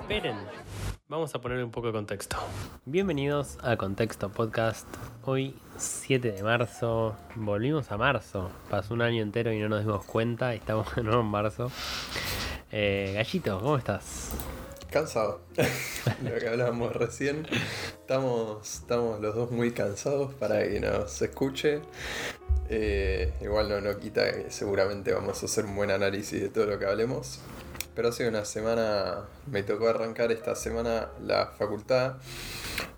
Esperen, vamos a poner un poco de contexto. Bienvenidos a Contexto Podcast. Hoy, 7 de marzo, volvimos a marzo. Pasó un año entero y no nos dimos cuenta. Estamos de nuevo en marzo. Eh, Gallito, ¿cómo estás? Cansado. Lo que hablábamos recién. Estamos, estamos los dos muy cansados para que nos escuche. Eh, igual no, no quita que seguramente vamos a hacer un buen análisis de todo lo que hablemos. Pero ha sido una semana, me tocó arrancar esta semana la facultad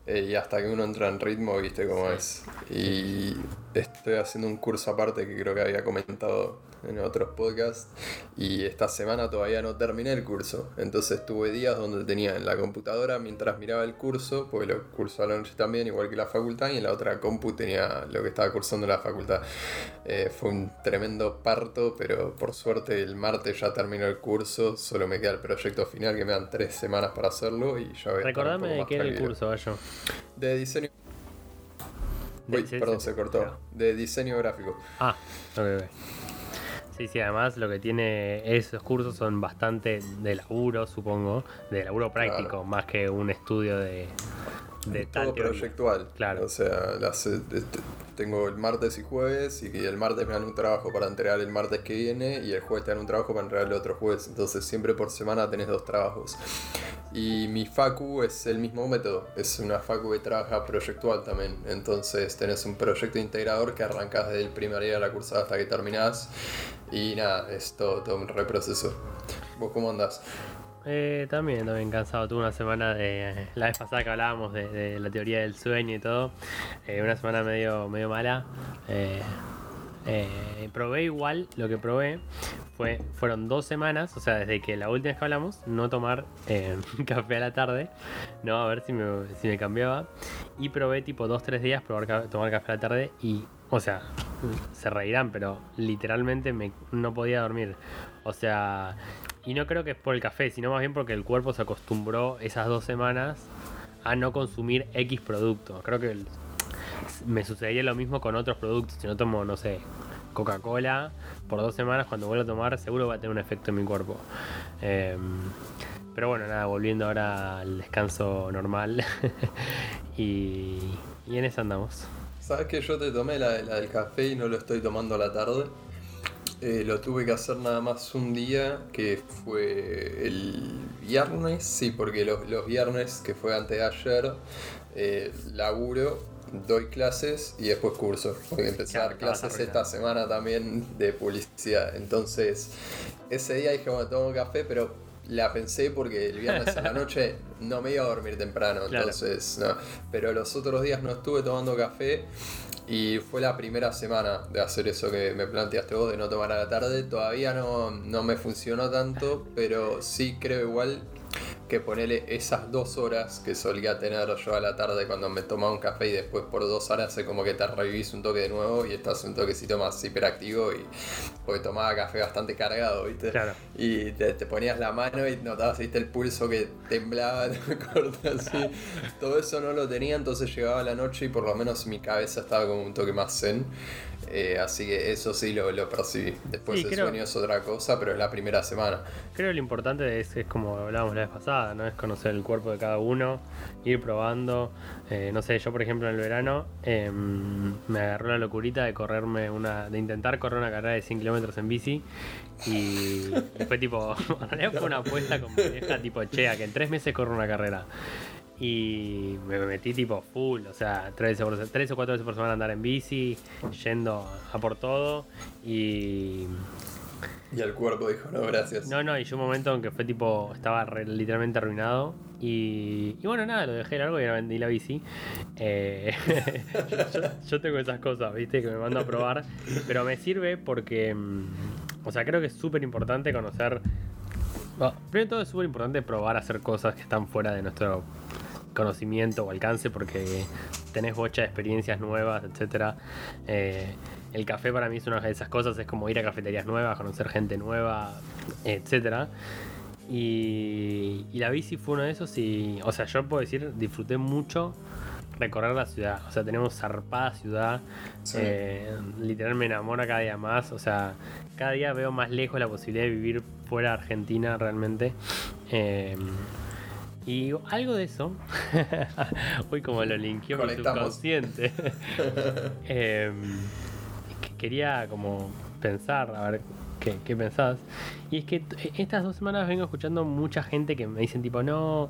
eh, y hasta que uno entra en ritmo, viste cómo es. Y estoy haciendo un curso aparte que creo que había comentado en otros podcasts y esta semana todavía no terminé el curso. Entonces tuve días donde tenía en la computadora mientras miraba el curso, porque lo curso a la noche también, igual que la facultad, y en la otra compu tenía lo que estaba cursando la facultad. Eh, fue un tremendo parto, pero por suerte el martes ya terminó el curso, solo me queda el proyecto final que me dan tres semanas para hacerlo y ya voy Recordame de qué era el curso, Gallo. De diseño. Uy, perdón, se cortó. De diseño gráfico. Ah, ok, ok. Sí, sí, además lo que tiene esos cursos son bastante de laburo, supongo, de laburo práctico, más que un estudio de, de todo proyectual. Claro. O sea, tengo el martes y jueves y el martes me dan un trabajo para entregar el martes que viene y el jueves te dan un trabajo para entregar el otro jueves. Entonces siempre por semana tenés dos trabajos. Y mi facu es el mismo método. Es una facu que trabaja proyectual también. Entonces tenés un proyecto integrador que arrancas desde el primer día de la cursada hasta que terminás. Y nada, es todo, un reproceso. ¿Vos cómo andás? Eh, también, también cansado. Tuve una semana de. La vez pasada que hablábamos de, la teoría del sueño y todo. Eh, una semana medio, medio mala. Eh, eh, probé igual, lo que probé fue, fueron dos semanas, o sea, desde que la última vez que hablamos, no tomar café a la tarde, no, a ver si me, si me cambiaba. Y probé tipo dos, tres días probar tomar café a la tarde y, o sea, se reirán, pero literalmente me, no podía dormir. O sea, y no creo que es por el café, sino más bien porque el cuerpo se acostumbró esas dos semanas a no consumir X producto. Creo que me sucedería lo mismo con otros productos. Si no tomo, no sé, Coca-Cola por dos semanas, cuando vuelvo a tomar, seguro va a tener un efecto en mi cuerpo. Em, pero bueno, nada, volviendo ahora al descanso normal. y, y en eso andamos. ¿Sabes que yo te tomé la, la del café y no lo estoy tomando a la tarde? Eh, lo tuve que hacer nada más un día, que fue el viernes, sí, porque los, viernes, que fue antes de ayer, eh, laburo, doy clases y después curso, porque empecé a dar clases esta semana también de publicidad. Entonces, ese día dije, bueno, tomo café, pero la pensé porque el viernes a la noche no me iba a dormir temprano, entonces, no. Pero los otros días no estuve tomando café y fue la primera semana de hacer eso que me planteaste vos, de no tomar a la tarde. Todavía no, no me funcionó tanto, pero sí creo igual que ponerle esas dos horas que solía tener yo a la tarde cuando me tomaba un café y después por dos horas es como que te revivís un toque de nuevo y estás un toquecito más hiperactivo y porque tomaba café bastante cargado, ¿viste? Claro. Y te, ponías la mano y notabas, ¿viste? El pulso que temblaba, te así. Todo eso no lo tenía, entonces llegaba la noche y por lo menos mi cabeza estaba como un toque más zen. Eh, así que eso sí lo, lo percibí. Después el sueño es otra cosa, pero es la primera semana. Creo que lo importante es, es, como hablábamos la vez pasada, ¿no? Es conocer el cuerpo de cada uno, ir probando. Eh, no sé, yo por ejemplo en el verano em, me agarró la locurita de correrme una, de intentar correr una carrera de 100 kilómetros en bici. Y, fue tipo, en realidad fue una apuesta con mi vieja tipo, chea, que en tres meses corro una carrera. Y me metí tipo full, o sea, tres, o cuatro veces por semana andar en bici, yendo a por todo. Y. Y el cuerpo dijo, no, gracias. No, no, y yo un momento en que fue tipo, estaba literalmente arruinado. Y, y, bueno, nada, lo dejé largo y vendí la bici. Eh, yo, tengo esas cosas, viste, que me mando a probar. Pero me sirve porque, mm, o sea, creo que es súper importante conocer. primero de todo es súper importante probar hacer cosas que están fuera de nuestro conocimiento o alcance porque tenés bocha de experiencias nuevas, etcétera. Eh, el café para mí es una de esas cosas, es como ir a cafeterías nuevas, conocer gente nueva, etcétera. Y, y la bici fue uno de esos y, o sea, yo puedo decir, disfruté mucho recorrer la ciudad. O sea, tenemos zarpada ciudad. Sí. Eh, literal me enamora cada día más. O sea, cada día veo más lejos la posibilidad de vivir fuera de Argentina realmente. Eh, y algo de eso, uy como lo linkeó mi subconsciente, Eh, que quería como pensar, a ver qué, qué pensás. Y es que t- estas dos semanas vengo escuchando mucha gente que me dicen tipo, no,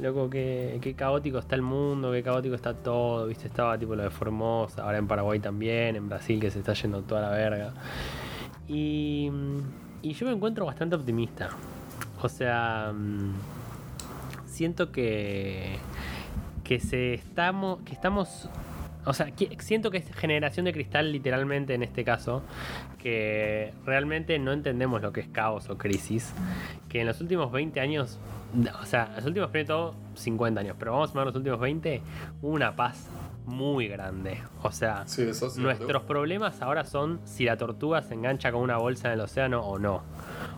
loco, qué, qué caótico está el mundo, qué caótico está todo, viste, estaba tipo lo de Formosa, ahora en Paraguay también, en Brasil que se está yendo toda la verga. Y, y yo me encuentro bastante optimista. O sea, mm, siento que que se estamos que estamos o sea, siento que es generación de cristal literalmente en este caso, que realmente no entendemos lo que es caos o crisis, que en los últimos 20 años, o sea, los últimos primero todo 50 años, pero vamos a tomar los últimos 20, hubo una paz muy grande. O sea, Sí. Nuestros problemas ahora son si la tortuga se engancha con una bolsa en el océano o no.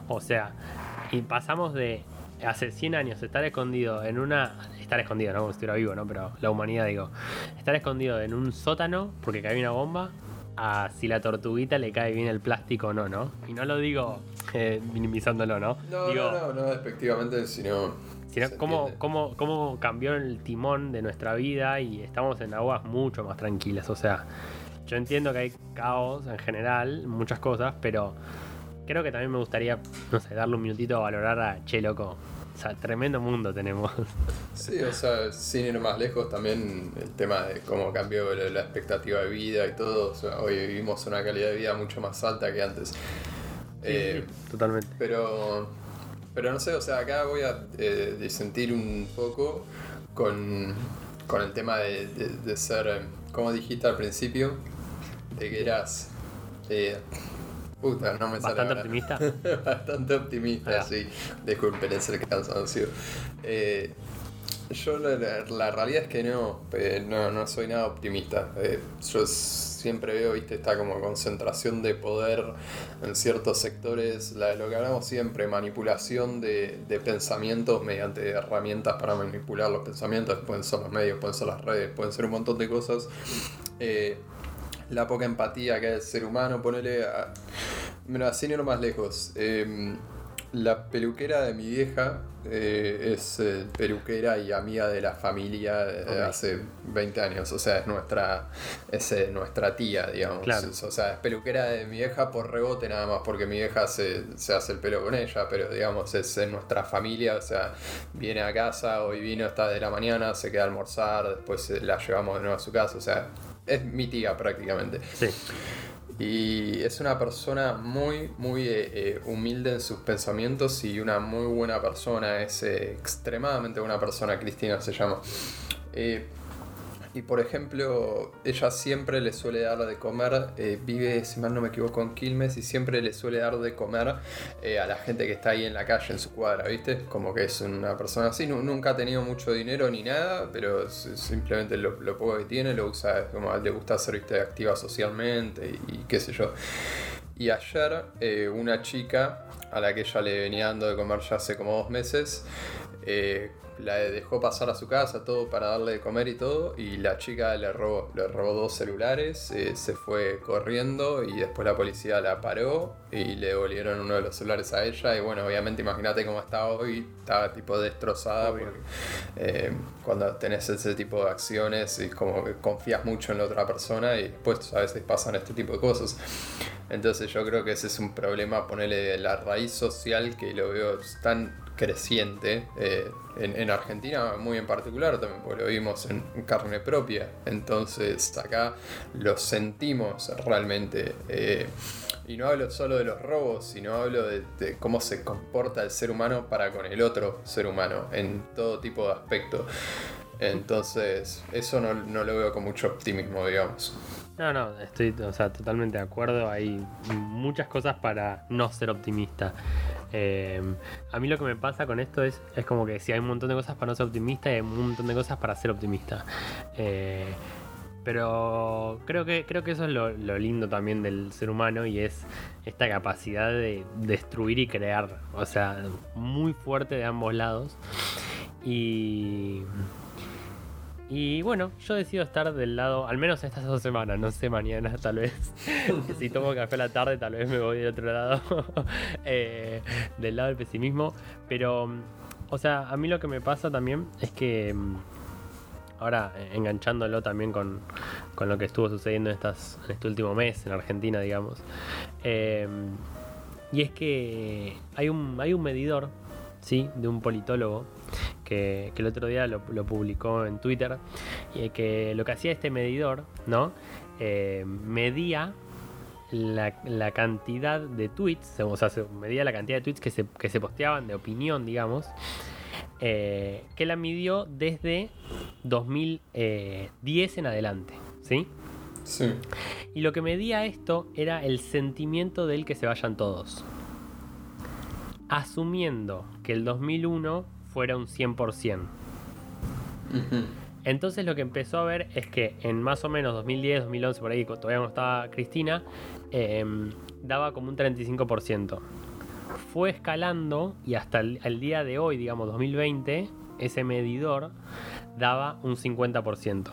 O sea, y pasamos de hace 100 años estar escondido en una. Estar escondido, no como si estuviera vivo, ¿no? Pero la humanidad, digo. Estar escondido en un sótano porque cae una bomba. A si la tortuguita le cae bien el plástico o no, ¿no? Y no lo digo eh, minimizándolo, ¿no? No, digo, no, no, no despectivamente, sino. sino cómo, cómo, cómo cambió el timón de nuestra vida y estamos en aguas mucho más tranquilas. O sea, yo entiendo que hay caos en general, muchas cosas, pero creo que también me gustaría, no sé, darle un minutito a valorar a Che Loco. O sea, tremendo mundo tenemos. Sí, o sea, sin ir más lejos, también el tema de cómo cambió la, expectativa de vida y todo. O sea, hoy vivimos una calidad de vida mucho más alta que antes. Eh, Totalmente. Pero, pero no sé, o sea, acá voy a eh, disentir un poco con, con el tema de, de- de ser, como dijiste al principio, de que eras... eh, puta, no me sale Bastante optimista. Bastante optimista, sí. Disculpen ese cansancio. Eh, yo la, la- la realidad es que no, eh, no, no soy nada optimista. Eh, yo siempre veo, viste, esta como concentración de poder en ciertos sectores, la, lo que hablamos siempre, manipulación de, de pensamientos mediante herramientas para manipular los pensamientos, pueden ser los medios, pueden ser las redes, pueden ser un montón de cosas. Eh, la poca empatía que hay del ser humano, ponele a... Mira, sin ir más lejos. eh, la peluquera de mi vieja eh, es eh, peluquera y amiga de la familia de Ok. hace 20 años. O sea, es nuestra, es, eh, nuestra tía, digamos. Claro. O sea, es peluquera de mi vieja por rebote nada más, porque mi vieja se, se hace el pelo con ella, pero digamos, es nuestra familia. O sea, viene a casa, hoy vino, está de la mañana, se queda a almorzar, después eh, la llevamos de nuevo a su casa. O sea, es mi tía prácticamente. Sí. Y es una persona muy, muy eh, eh, humilde en sus pensamientos y una muy buena persona. Es eh, extremadamente buena persona, Cristina se llama. Eh, y por ejemplo, ella siempre le suele dar de comer, eh, vive, si mal no me equivoco, en Quilmes y siempre le suele dar de comer eh, a la gente que está ahí en la calle, en su cuadra, ¿viste? Como que es una persona así, nu- nunca ha tenido mucho dinero ni nada, pero simplemente lo, poco que tiene lo usa, como le gusta ser. Activa socialmente y, qué sé yo. Y ayer eh, una chica a la que ella le venía dando de comer ya hace como dos meses, la dejó pasar a su casa todo para darle de comer y todo, y la chica le robó, le robó dos celulares, eh, se fue corriendo y después la policía la paró y le devolvieron uno de los celulares a ella y bueno, obviamente imagínate cómo estaba hoy, estaba tipo destrozada porque eh, cuando tenés ese tipo de acciones es como que confías mucho en la otra persona y después a veces pasan este tipo de cosas. Entonces yo creo que ese es un problema, ponerle la raíz social que lo veo tan creciente eh, en, en Argentina muy en particular también, porque lo vimos en carne propia. Entonces acá lo sentimos realmente. eh, y no hablo solo de los robos, sino hablo de, de cómo se comporta el ser humano para con el otro ser humano en todo tipo de aspecto. Entonces, eso no, no lo veo con mucho optimismo, digamos. No, no, estoy o sea, totalmente de acuerdo. Hay muchas cosas para no ser optimista. Eh, a mí lo que me pasa con esto es, es como que si hay un montón de cosas para no ser optimista y hay un montón de cosas para ser optimista. Eh, pero creo que, creo que eso es lo, lo lindo también del ser humano y es esta capacidad de destruir y crear. O sea, muy fuerte de ambos lados. Y, Y bueno, yo decido estar del lado, al menos estas dos semanas, no sé mañana tal vez. si tomo café a la tarde tal vez me voy del otro lado, eh, del lado del pesimismo. Pero, o sea, a mí lo que me pasa también es que mm, ahora eh, enganchándolo también con, con, lo que estuvo sucediendo en, estas, en este último mes en Argentina, digamos. Eh, y es que hay un, hay un medidor, ¿sí? De un politólogo que, el otro día lo, publicó en Twitter, y que lo que hacía este medidor, ¿no? Eh, medía la, cantidad de tweets, o sea, medía la cantidad de tweets que se, que se posteaban de opinión, digamos, eh, que la midió desde 2010 en adelante, ¿sí? Sí. Y lo que medía esto era el sentimiento del que se vayan todos. Asumiendo que el 2001 fuera un 100%. Entonces lo que empezó a ver es que en más o menos 2010, 2011, por ahí, todavía no estaba Cristina, em, daba como un 35%. Fue escalando y hasta el, día de hoy, digamos 2020, ese medidor daba un 50%.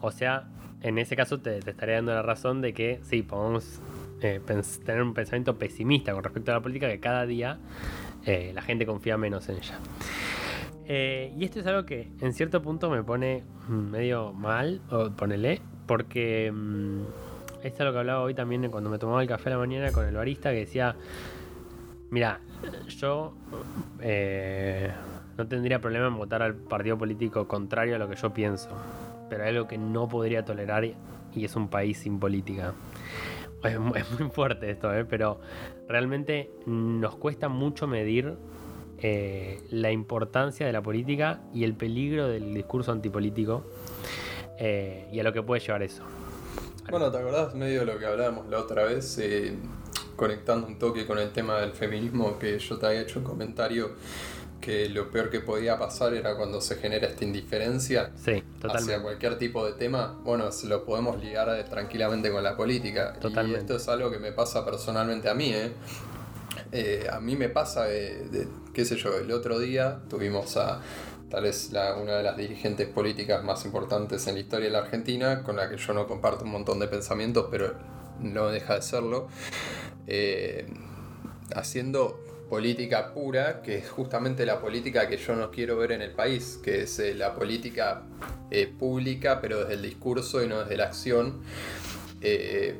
O sea, en ese caso te, estaría dando la razón de que sí, podemos eh, tener un pensamiento pesimista con respecto a la política, que cada día eh, la gente confía menos en ella. Eh, y esto es algo que en cierto punto me pone medio mal, o ponele, porque mm, esto es lo que hablaba hoy también cuando me tomaba el café a la mañana con el barista que decía, mira, yo no tendría problema en votar al partido político contrario a lo que yo pienso pero hay algo que no podría tolerar y es un país sin política. Es, muy fuerte esto, ¿eh? pero realmente nos cuesta mucho medir eh, la importancia de la política y el peligro del discurso antipolítico eh, y a lo que puede llevar eso. Bueno, ¿te acordás medio de lo que hablábamos la otra vez? Conectando un toque con el tema del feminismo, que yo te había hecho un comentario que lo peor que podía pasar era cuando se genera esta indiferencia sí, hacia cualquier tipo de tema, bueno, se lo podemos ligar tranquilamente con la política. Totalmente. Y esto es algo que me pasa personalmente a mí, ¿eh? eh a mí me pasa, de, qué sé yo, el otro día tuvimos a tal vez la, una de las dirigentes políticas más importantes en la historia de la Argentina, con la que yo no comparto un montón de pensamientos, pero no deja de serlo, eh, haciendo política pura, que es justamente la política que yo no quiero ver en el país, que es eh, la política eh, pública, pero desde el discurso y no desde la acción. Eh,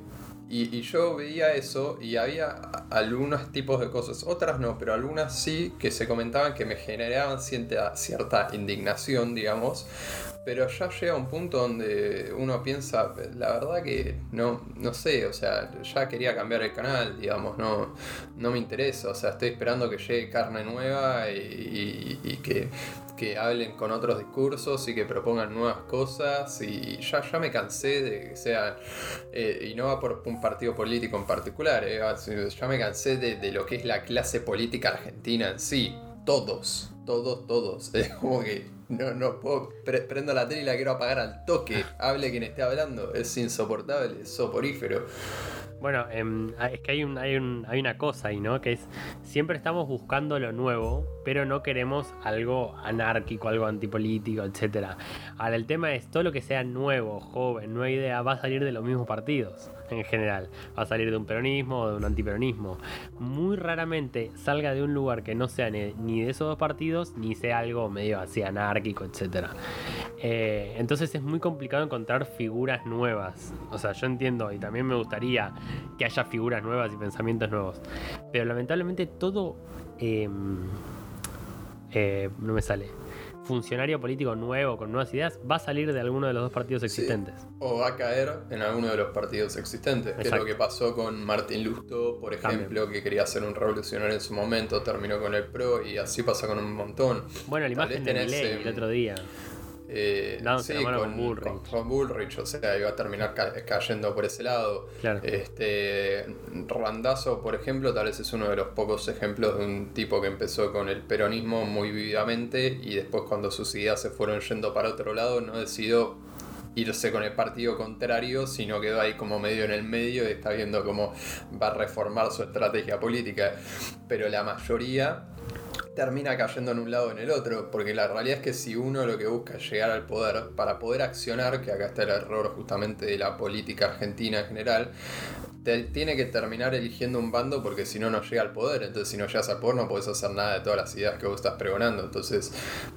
y, yo veía eso y había algunos tipos de cosas, otras no, pero algunas sí que se comentaban que me generaban cierta, cierta indignación, digamos, pero ya llega un punto donde uno piensa, la verdad que no, no sé, o sea, ya quería cambiar el canal, digamos, no, no me interesa, o sea, estoy esperando que llegue carne nueva y, que, hablen con otros discursos y que propongan nuevas cosas y ya, ya me cansé de que sea, eh, y no va por un partido político en particular, eh, ya me cansé de, de lo que es la clase política argentina en sí, todos, todos, todos, es como que no, no puedo. prendo la tele y la quiero apagar al toque. Hable quien esté hablando. Es insoportable, es soporífero. Bueno, em, es que hay, un, hay, un, hay una cosa ahí, ¿no? Que es, siempre estamos buscando lo nuevo, pero no queremos algo anárquico, algo antipolítico, etc. Ahora, el tema es, todo lo que sea nuevo, joven, nueva idea, va a salir de los mismos partidos, en general. Va a salir de un peronismo o de un antiperonismo. Muy raramente salga de un lugar que no sea ni, de esos dos partidos, ni sea algo medio así anárquico, etc. Eh, entonces es muy complicado encontrar figuras nuevas. O sea, yo entiendo y también me gustaría que haya figuras nuevas y pensamientos nuevos. Pero lamentablemente todo... Em, eh, no me sale. Funcionario político nuevo con nuevas ideas va a salir de alguno de los dos partidos existentes. o va a caer en alguno de los partidos existentes. Que es lo que pasó con Martín Lusto, por ejemplo, que quería ser un revolucionario en su momento, terminó con el PRO y así pasa con un montón. Bueno, la imagen de el otro día. Eh, sí, con, Bullrich. o sea, iba a terminar cayendo por ese lado. Este, Randazo, por ejemplo, tal vez es uno de los pocos ejemplos de un tipo que empezó con el peronismo muy vividamente y después cuando sus ideas se fueron yendo para otro lado no decidió irse con el partido contrario, sino quedó ahí como medio en el medio y está viendo cómo va a reformar su estrategia política. Pero la mayoría termina cayendo en un lado o en el otro, porque la realidad es que si uno lo que busca es llegar al poder, para poder accionar, que acá está el error justamente de la política argentina en general, te tiene que terminar eligiendo un bando porque si no, no llega al poder. Entonces, si no llegas al poder, no podés hacer nada de todas las ideas que vos estás pregonando. Entonces,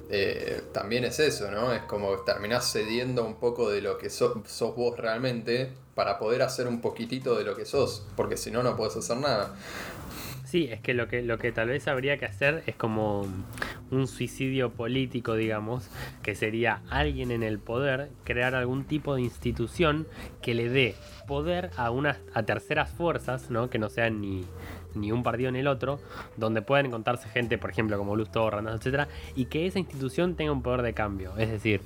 eh, también es eso, ¿no? Es como terminás cediendo un poco de lo que sos, sos vos realmente para poder hacer un poquitito de lo que sos, porque si no, no podés hacer nada. Sí, es que lo que lo que tal vez habría que hacer es como un suicidio político, digamos, que sería alguien en el poder crear algún tipo de institución que le dé poder a unas a terceras fuerzas, ¿no? Que no sean ni ni un partido ni el otro, donde puedan encontrarse gente, por ejemplo, como Luz Torres, etcétera, y que esa institución tenga un poder de cambio. Es decir,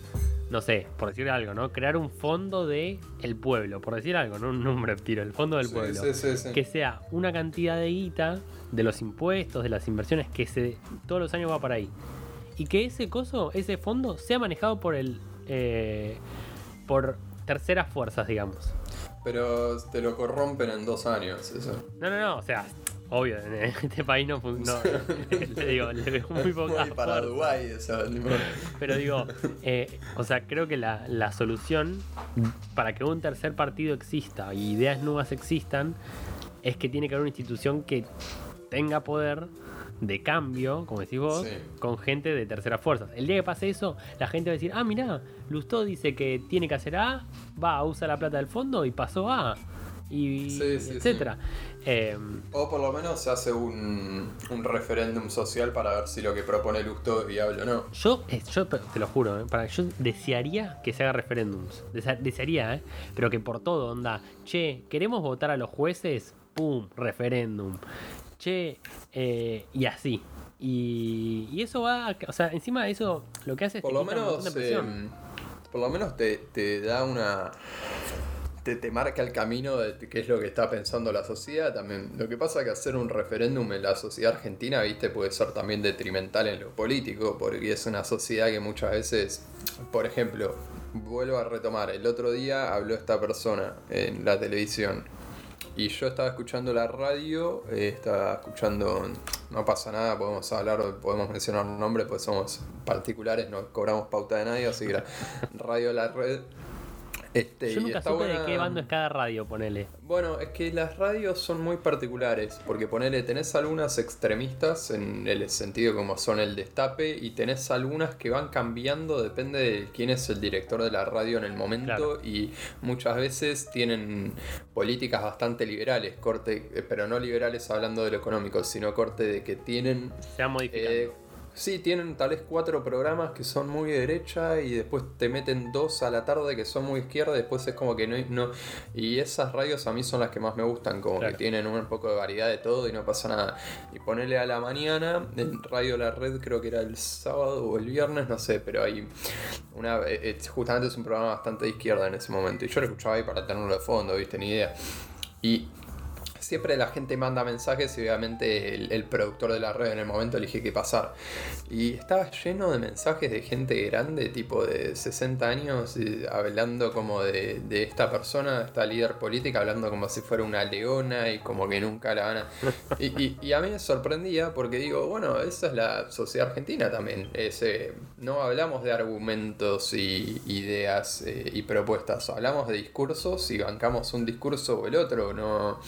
no sé, por decir algo, ¿no? Crear un fondo de el pueblo, por decir algo, no un nombre tiro, el fondo del Sí, pueblo. sí, sí, sí. Que sea una cantidad de guita de los impuestos, de las inversiones que se todos los años va para ahí. Y que ese coso, ese fondo, sea manejado por el eh, por terceras fuerzas, digamos. Pero te lo corrompen en dos años, eso. No, no, no, o sea, obvio, en este país no funciona. le digo, le veo muy poca Muy para. Dubái, eso. Pero digo, eh, o sea, creo que la, la solución para que un tercer partido exista y ideas nuevas existan es que tiene que haber una institución que tenga poder de cambio, como decís vos, Sí. con gente de terceras fuerzas. El día que pase eso, la gente va a decir, ah, mirá, Lustó dice que tiene que hacer A, va, usa la plata del fondo y pasó A. Y Sí, sí, etcétera. Eh, O por lo menos se hace un, un referéndum social para ver si lo que propone Lusto es viable o no. Yo, eh, yo te lo juro, eh, para, yo desearía que se haga referéndums. Desearía, ¿eh? Pero que por todo, onda. Che, ¿queremos votar a los jueces? ¡Pum! Referéndum. Che, eh, y así. Y, y eso va, o sea, encima de eso, lo que hace es Por lo menos, eh, por lo menos te, te da una. Te, te marca el camino de qué es lo que está pensando la sociedad también. Lo que pasa es que hacer un referéndum en la sociedad argentina, viste, puede ser también detrimental en lo político, porque es una sociedad que muchas veces, por ejemplo, vuelvo a retomar, el otro día habló esta persona en la televisión. Y yo estaba escuchando la radio, eh, estaba escuchando, no pasa nada, podemos hablar, podemos mencionar nombres, pues somos particulares, no cobramos pauta de nadie, así que la radio La Red. Este, Yo nunca supe de qué bando es cada radio, ponele. Bueno, es que las radios son muy particulares, porque ponele, tenés algunas extremistas en el sentido como son el destape, y tenés algunas que van cambiando, depende de quién es el director de la radio en el momento, Claro. y muchas veces tienen políticas bastante liberales, corte, eh, pero no liberales hablando de lo económico, sino corte de que tienen Se va modificando. eh, sí, tienen tal vez cuatro programas que son muy de derecha y después te meten dos a la tarde que son muy izquierda, después es como que no, no... Y esas radios a mí son las que más me gustan, como Claro. que tienen un poco de variedad de todo y no pasa nada. Y ponerle a la mañana, en Radio La Red creo que era el sábado o el viernes, no sé, pero hay una... eh, eh, justamente es un programa bastante de izquierda en ese momento. Y yo lo escuchaba ahí para tenerlo de fondo, viste, ni idea. Y siempre la gente manda mensajes y obviamente el, el productor de la red en el momento elige qué pasar. Y estaba lleno de mensajes de gente grande, tipo de 60 años, y hablando como de, de esta persona, esta líder política, hablando como si fuera una leona y como que nunca la van a... Y, y- y a mí me sorprendía porque digo, bueno, esa es la sociedad argentina también. Es, eh, no hablamos de argumentos y ideas eh, y propuestas, hablamos de discursos y bancamos un discurso o el otro. No,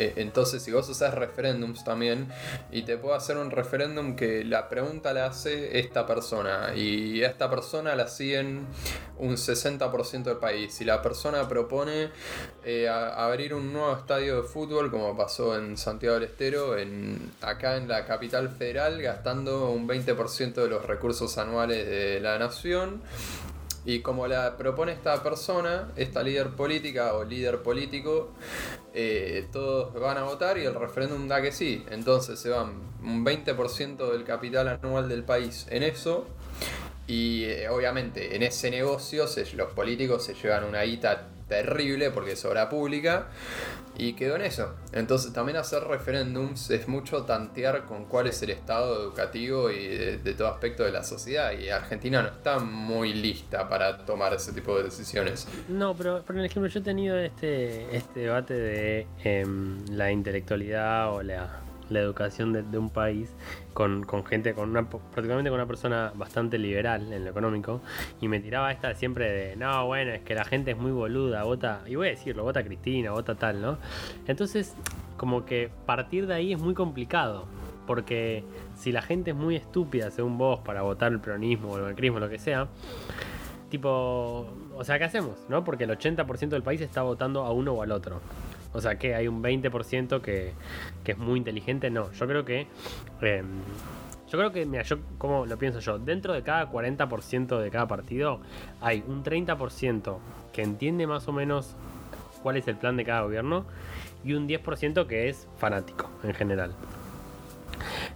eh, entonces, si vos usás referéndums también, y te puedo hacer un referéndum que la pregunta la hace esta persona, y a esta persona la siguen un 60% del país, y la persona propone eh, abrir un nuevo estadio de fútbol, como pasó en Santiago del Estero, en, acá en la capital federal, gastando un 20% de los recursos anuales de la nación. Y como la propone esta persona, esta líder política o líder político, eh, todos van a votar y el referéndum da que sí. Entonces se van un 20% del capital anual del país en eso. Y eh, obviamente en ese negocio los políticos se llevan una guita terrible porque es obra pública y quedó en eso. Entonces también hacer referéndums es mucho tantear con cuál es el estado educativo y de, todo aspecto de la sociedad y Argentina no está muy lista para tomar ese tipo de decisiones. No, pero por ejemplo, yo he tenido este, este debate de em, la intelectualidad o la, la educación de, un país con, con gente, con una, prácticamente con una persona bastante liberal en lo económico, y me tiraba esta siempre de, no, bueno, es que la gente es muy boluda, vota, y voy a decirlo, vota Cristina, vota tal, ¿no? Entonces, como que partir de ahí es muy complicado, porque si la gente es muy estúpida, según vos, para votar el peronismo o el macrismo, lo que sea, tipo, o sea, ¿qué hacemos? ¿No? Porque el 80% del país está votando a uno o al otro. O sea, que hay un 20% que, que es muy inteligente. No, yo creo que... eh, yo creo que, mira, yo como lo pienso yo, dentro de cada 40% de cada partido hay un 30% que entiende más o menos cuál es el plan de cada gobierno y un 10% que es fanático en general.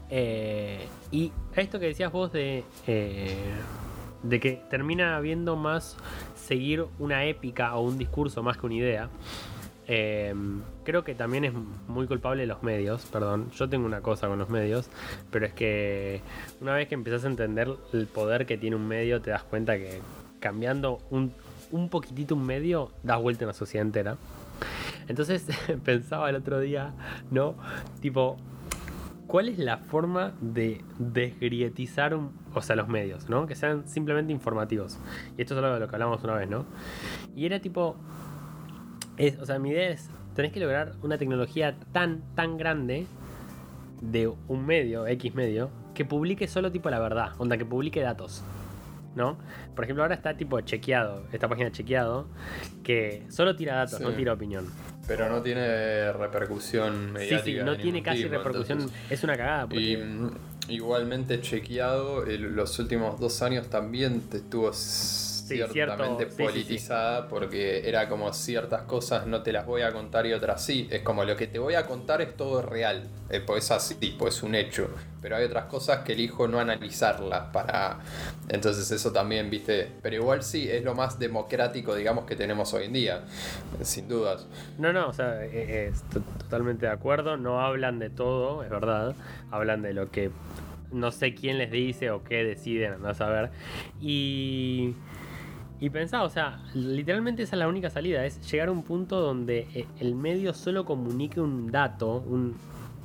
Eh, y esto que decías vos de, eh, de que termina habiendo más seguir una épica o un discurso más que una idea. Eh, creo que también es muy culpable los medios, perdón, yo tengo una cosa con los medios, pero es que una vez que empezás a entender el poder que tiene un medio, te das cuenta que cambiando un, un poquitito un medio, das vuelta en la sociedad entera. Entonces pensaba el otro día, ¿no? Tipo, ¿cuál es la forma de desgrietizar o sea, los medios, ¿no? Que sean simplemente informativos. Y esto es algo de lo que hablamos una vez, ¿no? Y era tipo, es, o sea, mi idea es, tenés que lograr una tecnología tan, tan grande de un medio, X medio, que publique solo tipo la verdad, onda que publique datos. ¿No? Por ejemplo, ahora está tipo chequeado, esta página chequeado, que solo tira datos, Sí. no tira opinión. Pero no tiene repercusión Sí, mediática. sí, no ni tiene casi tipo, repercusión, entonces- es una cagada. Porque... Y mm, igualmente chequeado, los últimos dos años también te estuvo ciertamente sí, sí, sí. politizada porque era como ciertas cosas no te las voy a contar y otras sí. Es como lo que te voy a contar es todo real, eh, pues es así, pues es un hecho. Pero hay otras cosas que elijo no analizarlas para... Entonces eso también, viste. Pero igual sí, es lo más democrático, digamos, que tenemos hoy en día, sin dudas. No, no, o sea, eh, estoy totalmente de acuerdo. No hablan de todo, es verdad. Hablan de lo que no sé quién les dice o qué deciden, andás a ver. Y. Y pensá, o sea, literalmente esa es la única salida, es llegar a un punto donde eh, el medio solo comunique un dato, un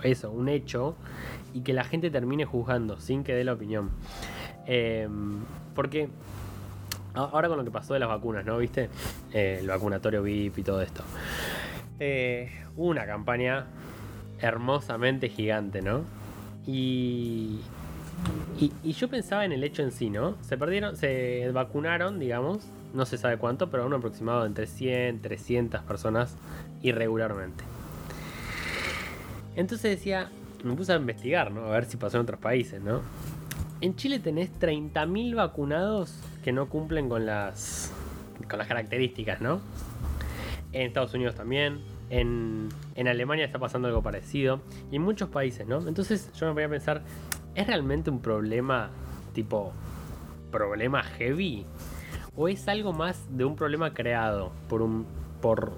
eso, un hecho, y que la gente termine juzgando sin que dé la opinión. Eh, porque ahora con lo que pasó de las vacunas, ¿no? ¿Viste? Eh, el vacunatorio VIP y todo esto. Eh, una campaña hermosamente gigante, ¿no? Y, y, yo pensaba en el hecho en sí, ¿no? Se perdieron, se vacunaron, digamos, no se sabe cuánto, pero un aproximado entre 100, 300 personas irregularmente. Entonces decía, me puse a investigar, ¿no? A ver si pasó en otros países, ¿no? En Chile tenés 30.000 vacunados que no cumplen con las, con las características, ¿no? En Estados Unidos también. En, en Alemania está pasando algo parecido. Y en muchos países, ¿no? Entonces yo me voy a pensar, ¿es realmente un problema tipo problema heavy? ¿O es algo más de un problema creado por un. por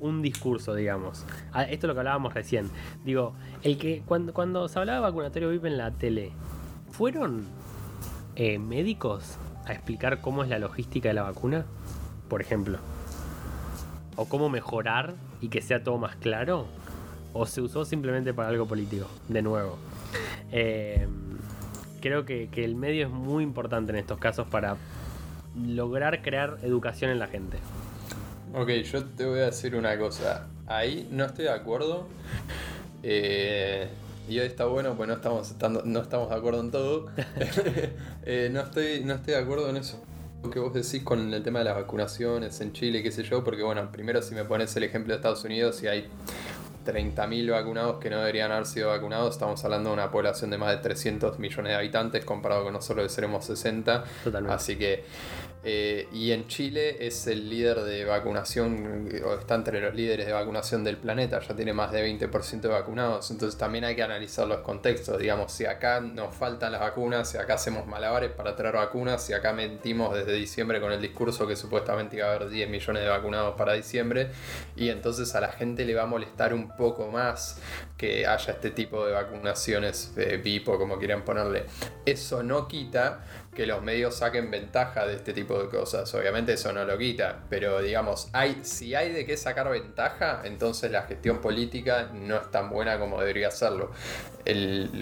un discurso, digamos. Esto es lo que hablábamos recién. Digo, el que cuando, cuando se hablaba de vacunatorio VIP en la tele, ¿fueron eh, médicos a explicar cómo es la logística de la vacuna? Por ejemplo. ¿O cómo mejorar y que sea todo más claro? ¿O se usó simplemente para algo político? De nuevo. Eh, creo que, que el medio es muy importante en estos casos para lograr crear educación en la gente. Ok, yo te voy a decir una cosa. Ahí no estoy de acuerdo. Eh, y hoy está bueno, pues no estamos, estando- no estamos de acuerdo en todo. Eh, no, estoy, no estoy de acuerdo en eso. Lo que vos decís con el tema de las vacunaciones en Chile, qué sé yo, porque bueno, primero si me pones el ejemplo de Estados Unidos y hay 30.000 vacunados que no deberían haber sido vacunados, estamos hablando de una población de más de 300 millones de habitantes comparado con nosotros que seremos 60. Totalmente. Así que, eh, y en Chile es el líder de vacunación, o está entre los líderes de vacunación del planeta, ya tiene más de 20% de vacunados, entonces también hay que analizar los contextos, digamos, si acá nos faltan las vacunas, si acá hacemos malabares para traer vacunas, si acá mentimos desde diciembre con el discurso que supuestamente iba a haber 10 millones de vacunados para diciembre, y entonces a la gente le va a molestar un poco más que haya este tipo de vacunaciones VIP o como quieran ponerle. Eso no quita que los medios saquen ventaja de este tipo de cosas. Obviamente eso no lo quita, pero digamos, hay, si hay de qué sacar ventaja, entonces la gestión política no es tan buena como debería serlo.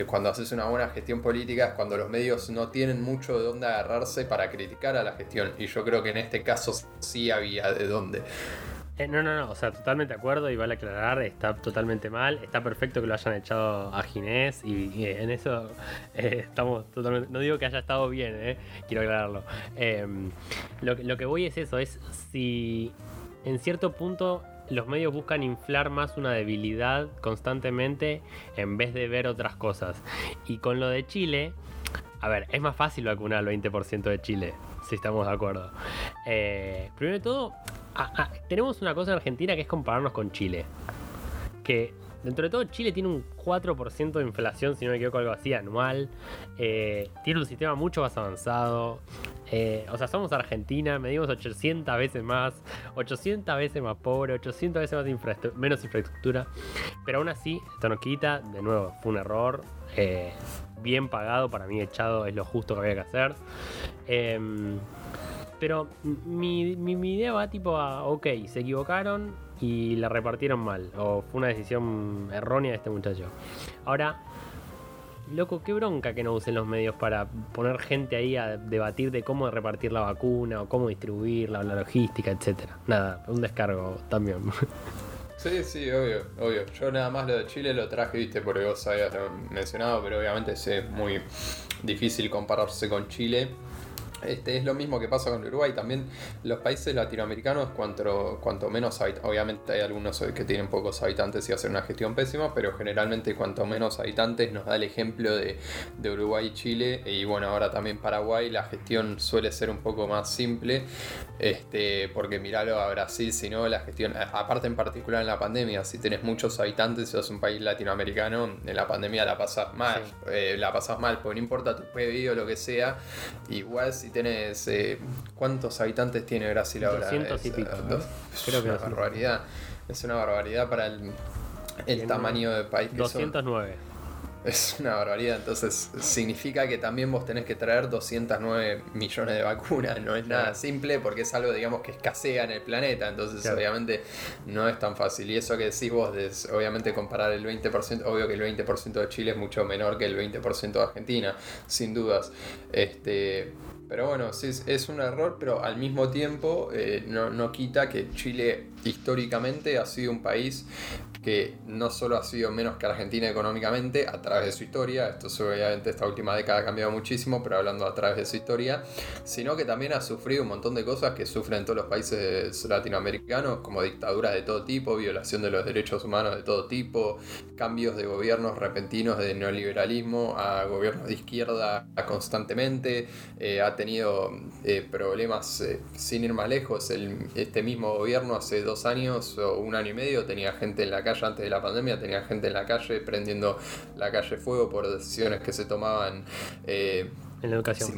Cuando haces una buena gestión política es cuando los medios no tienen mucho de dónde agarrarse para criticar a la gestión. Y yo creo que en este caso sí había de dónde. Eh, no, no, no, o sea, totalmente de acuerdo y vale aclarar, está totalmente mal, está perfecto que lo hayan echado a Ginés y, en eso eh, estamos totalmente, no digo que haya estado bien, eh, quiero aclararlo. Em, lo, lo que voy es eso, es si en cierto punto los medios buscan inflar más una debilidad constantemente en vez de ver otras cosas. Y con lo de Chile, a ver, es más fácil vacunar al 20% de Chile, si estamos de acuerdo. primero de todo, tenemos una cosa en Argentina que es compararnos con Chile. Que dentro de todo Chile tiene un 4% de inflación, si no me equivoco, algo así, anual. Eh, tiene un sistema mucho más avanzado. Eh, o sea, somos Argentina, medimos 800 veces más, 800 veces más pobre, 800 veces más menos infraestructura. Pero aún así, esto no quita, de nuevo, fue un error. Eh, bien pagado, para mí echado es lo justo que había que hacer. Em, pero mi, mi, idea va tipo a, ok, se equivocaron y la repartieron mal. O fue una decisión errónea de este muchacho. Ahora, loco, qué bronca que no usen los medios para poner gente ahí a debatir de cómo repartir la vacuna o cómo distribuirla, la logística, etcétera. Nada, un descargo también. Sí, sí, obvio, obvio. Yo nada más lo de Chile lo traje, viste, porque vos habías mencionado, pero obviamente es muy difícil compararse con Chile este, es lo mismo que pasa con Uruguay. También los países latinoamericanos, cuanto, cuanto menos obviamente hay algunos que tienen pocos habitantes y hacen una gestión pésima, pero generalmente cuanto menos habitantes nos da el ejemplo de, Uruguay y Chile. Y bueno, ahora también Paraguay, la gestión suele ser un poco más simple, este, porque miralo a Brasil, si no, la gestión, aparte en particular en la pandemia, si tenés muchos habitantes y sos un país latinoamericano, en la pandemia la pasas mal, eh, la pasas mal, porque no importa tu PBI o lo que sea, igual si tienes. Eh, ¿Cuántos habitantes tiene Brasil ahora? 200 y pico. es una barbaridad. Es una barbaridad para el, el tamaño de país que 209. Es una barbaridad, entonces significa que también vos tenés que traer 209 millones de vacunas, no es nada simple porque es algo digamos que escasea en el planeta, entonces obviamente no es tan fácil. Y eso que decís vos, de, obviamente comparar el 20%, obvio que el 20% de Chile es mucho menor que el 20% de Argentina, sin dudas. Este, pero bueno, sí, es un error, pero al mismo tiempo eh, no, no, quita que Chile históricamente ha sido un país que no solo ha sido menos que Argentina económicamente a través de su historia, esto obviamente esta última década ha cambiado muchísimo, pero hablando a través de su historia, sino que también ha sufrido un montón de cosas que sufren todos los países latinoamericanos, como dictaduras de todo tipo, violación de los derechos humanos de todo tipo, cambios de gobiernos repentinos de neoliberalismo a gobiernos de izquierda constantemente, eh, ha tenido eh, problemas eh, sin ir más lejos, este mismo gobierno hace dos años o un año y medio tenía gente en la calle antes de la pandemia, tenía gente en la calle prendiendo la calle fuego por decisiones que se tomaban eh, en la educación.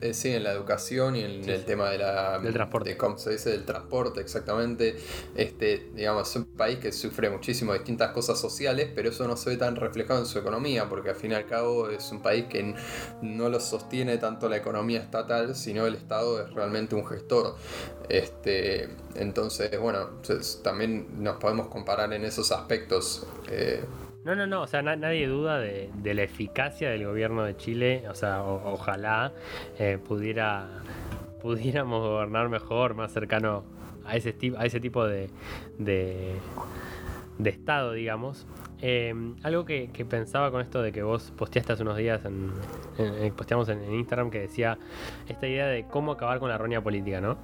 Eh, sí, en la educación y en el tema de la, del transporte. ¿Cómo se dice? Del transporte, exactamente. Este, digamos, es un país que sufre muchísimo distintas cosas sociales, pero eso no se ve tan reflejado en su economía, porque al fin y al cabo es un país que no lo sostiene tanto la economía estatal, sino el Estado es realmente un gestor. Este, entonces, bueno, también nos podemos comparar en esos aspectos. Eh, no, no, no, o sea, nadie duda de, la eficacia del gobierno de Chile, o sea, ojalá eh, pudiéramos gobernar mejor, más cercano a ese, tipo de estado, digamos. Em, algo que, pensaba con esto de que vos posteaste hace unos días, en, posteamos en, Instagram, que decía esta idea de cómo acabar con la roña política, ¿no?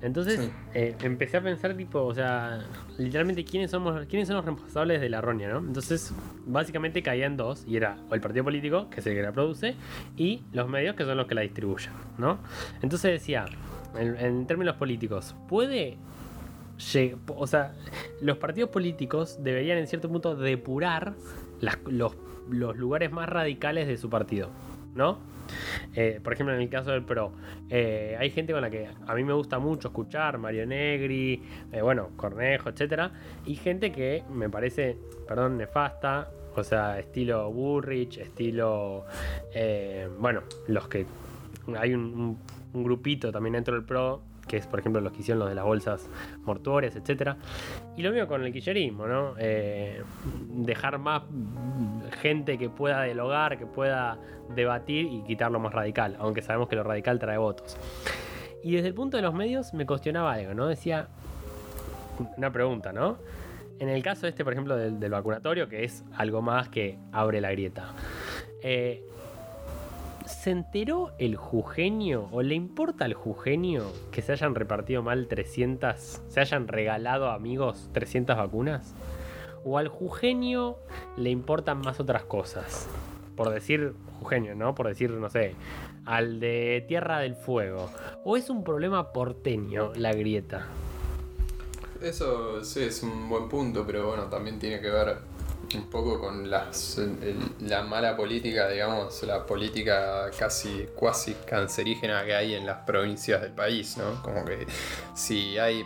Entonces eh, empecé a pensar, tipo, o sea, literalmente quiénes somos, quiénes son los responsables de la roña, ¿no? Entonces, básicamente caía en dos, y era o el partido político, que es el que la produce, y los medios, que son los que la distribuyen, ¿no? Entonces decía, en términos políticos, ¿puede o sea, los partidos políticos deberían en cierto punto depurar los, lugares más radicales de su partido. ¿no? Eh, por ejemplo, en el caso del pro, eh, hay gente con la que a mí me gusta mucho escuchar, Mario Negri, eh, bueno, Cornejo, etcétera, y gente que me parece, perdón, nefasta, o sea, estilo Burrich, estilo, bueno, los que hay un, un grupito también dentro del pro que es por ejemplo los que hicieron los de las bolsas mortuorias, etcétera. Y lo mismo con el quillerismo, ¿no? Eh, dejar más gente que pueda dialogar, que pueda debatir y quitar lo más radical, aunque sabemos que lo radical trae votos. Y desde el punto de los medios me cuestionaba algo, ¿no? Decía, una pregunta, ¿no? En el caso este, por ejemplo, del, del vacunatorio, que es algo más que abre la grieta. Eh, ¿Se enteró el jugenio o le importa al jugenio que se hayan repartido mal 300, se hayan regalado amigos 300 vacunas? ¿O al jugenio le importan más otras cosas? Por decir jugenio, ¿no? Por decir, no sé, al de Tierra del Fuego. ¿O es un problema porteño la grieta? Eso sí es un buen punto, pero bueno, también tiene que ver un poco con las, la mala política, digamos, la política casi cuasi cancerígena que hay en las provincias del país, ¿no? Como que si hay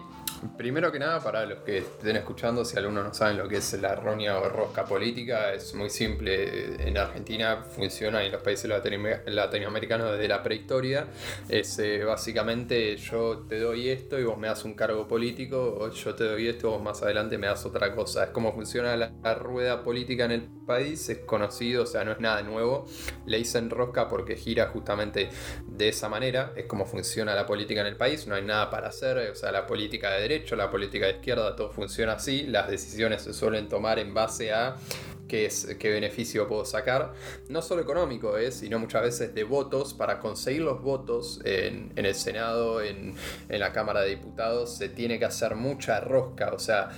Primero que nada, para los que estén escuchando, si algunos no saben lo que es la errónea o rosca política, es muy simple. En Argentina funciona y en los países latinoamericanos desde la prehistoria. Es eh, básicamente yo te doy esto y vos me das un cargo político, o yo te doy esto y vos más adelante me das otra cosa. Es como funciona la, la rueda política en el país, es conocido, o sea, no es nada nuevo. Le dicen rosca porque gira justamente de esa manera. Es como funciona la política en el país, no hay nada para hacer, o sea, la política de derecho, la política de izquierda, todo funciona así. Las decisiones se suelen tomar en base a qué, es, qué beneficio puedo sacar. No solo económico, es, sino muchas veces de votos. Para conseguir los votos en, el Senado, en, en la Cámara de Diputados, se tiene que hacer mucha rosca. O sea,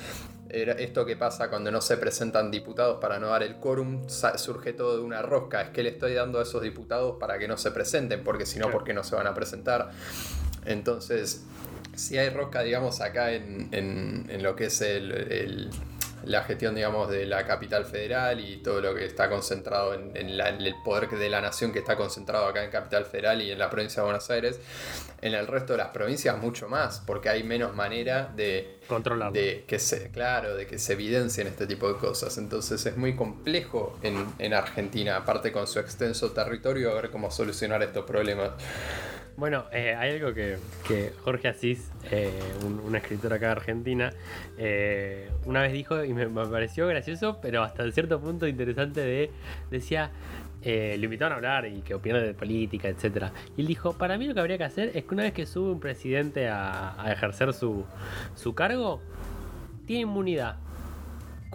esto que pasa cuando no se presentan diputados para no dar el quórum, surge todo de una rosca. Es que le estoy dando a esos diputados para que no se presenten, porque si no, porque no se van a presentar? Entonces, si hay rosca, digamos, acá en, en, lo que es el, la gestión, digamos, de la capital federal y todo lo que está concentrado en, el poder de la nación que está concentrado acá en capital federal y en la provincia de Buenos Aires, en el resto de las provincias mucho más, porque hay menos manera de controlar de que se, claro, de que se evidencien este tipo de cosas. Entonces es muy complejo en, en Argentina, aparte con su extenso territorio, a ver cómo solucionar estos problemas. Bueno, eh, hay algo que, Jorge Asís, eh, un, escritor acá de Argentina, eh, una vez dijo y me, pareció gracioso, pero hasta cierto punto interesante de, decía, le invitaron a hablar y que opinara de política, etc. Y él dijo, para mí lo que habría que hacer es que una vez que sube un presidente a, ejercer su, su cargo, tiene inmunidad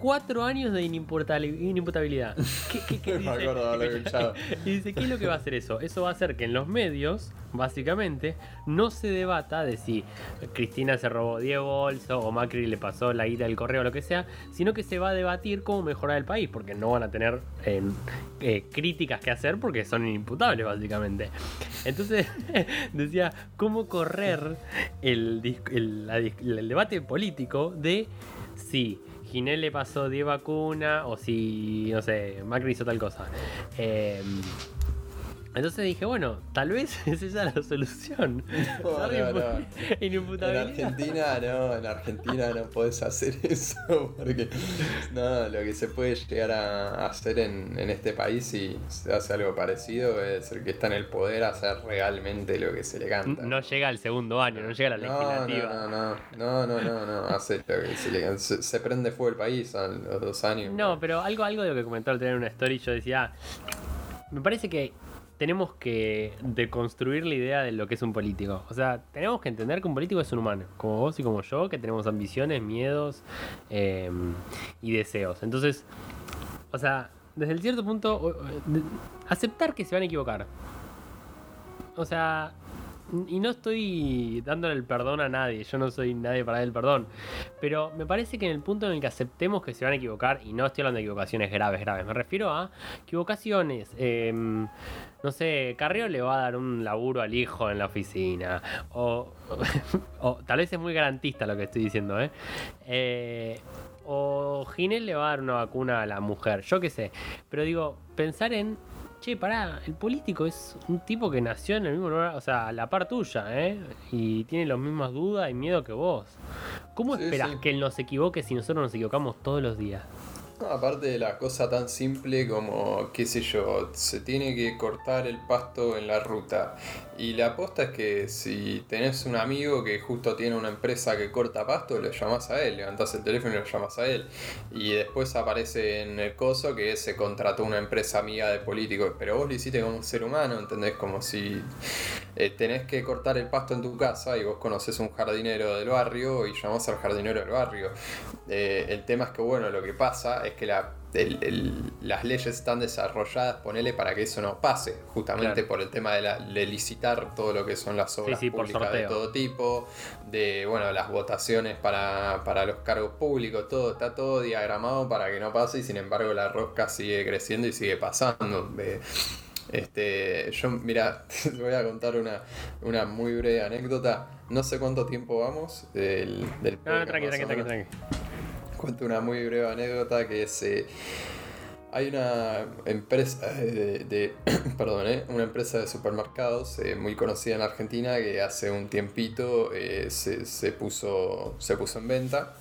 cuatro años de inimputabilidad. ¿Qué, qué, dice? y dice, ¿qué es lo que va a hacer eso? Eso va a hacer que en los medios, básicamente, no se debata de si Cristina se robó 10 bolsos o Macri le pasó la ira del correo o lo que sea, sino que se va a debatir cómo mejorar el país, porque no van a tener em, eh, críticas que hacer porque son inimputables, básicamente. Entonces, decía, ¿cómo correr el, el debate político de si Ginel le pasó 10 vacunas o si, no sé, Macri hizo tal cosa. Eh, entonces dije, bueno, tal vez es esa la solución. No, En Argentina no, en Argentina no podés hacer eso, porque no, lo que se puede llegar a hacer en, este país si se hace algo parecido es el que está en el poder hacer realmente lo que se le canta. No llega al segundo año, no llega a la legislativa. No, no, no, no, no, no, hace lo que se le se, se, prende fuego el país a los dos años. No, pero algo, algo de lo que comentó al tener una story, yo decía, me parece que tenemos que deconstruir la idea de lo que es un político. O sea, tenemos que entender que un político es un humano, como vos y como yo, que tenemos ambiciones, miedos em, y deseos. Entonces, o sea, desde el cierto punto, aceptar que se van a equivocar. O sea, y no estoy dándole el perdón a nadie, yo no soy nadie para dar el perdón. Pero me parece que en el punto en el que aceptemos que se van a equivocar, y no estoy hablando de equivocaciones graves, graves, me refiero a equivocaciones. Em, no sé, Carrillo le va a dar un laburo al hijo en la oficina. O, o, tal vez es muy garantista lo que estoy diciendo, ¿eh? eh o Ginel le va a dar una vacuna a la mujer, yo qué sé. Pero digo, pensar en che, pará, el político es un tipo que nació en el mismo lugar, o sea, a la par tuya, ¿eh? Y tiene las mismas dudas y miedo que vos. ¿Cómo Sí, esperás sí. que él no se equivoque si nosotros nos equivocamos todos los días? Aparte de la cosa tan simple como, qué sé yo, se tiene que cortar el pasto en la ruta. Y la aposta es que si tenés un amigo que justo tiene una empresa que corta pasto, lo llamás a él, levantás el teléfono y lo llamás a él. Y después aparece en el coso que se contrató una empresa amiga de políticos. Pero vos lo hiciste como un ser humano, ¿entendés? Como si eh, tenés que cortar el pasto en tu casa y vos conoces un jardinero del barrio y llamás al jardinero del barrio. Eh, el tema es que, bueno, lo que pasa es que la, el- el- las leyes están desarrolladas, ponele, para que eso no pase, justamente Claro. por el tema de, la, de licitar todo lo que son las obras sí, públicas de todo tipo, de, bueno, las votaciones para, para los cargos públicos, todo, está todo diagramado para que no pase y sin embargo la rosca sigue creciendo y sigue pasando. Eh, este, yo, mira, te voy a contar una, una muy breve anécdota. No sé cuánto tiempo vamos del, del No, tranqui. Cuento una muy breve anécdota que es... eh, hay una empresa de, perdón, eh, una empresa de supermercados eh, muy conocida en Argentina que hace un tiempito eh, se, se puso, se puso en venta.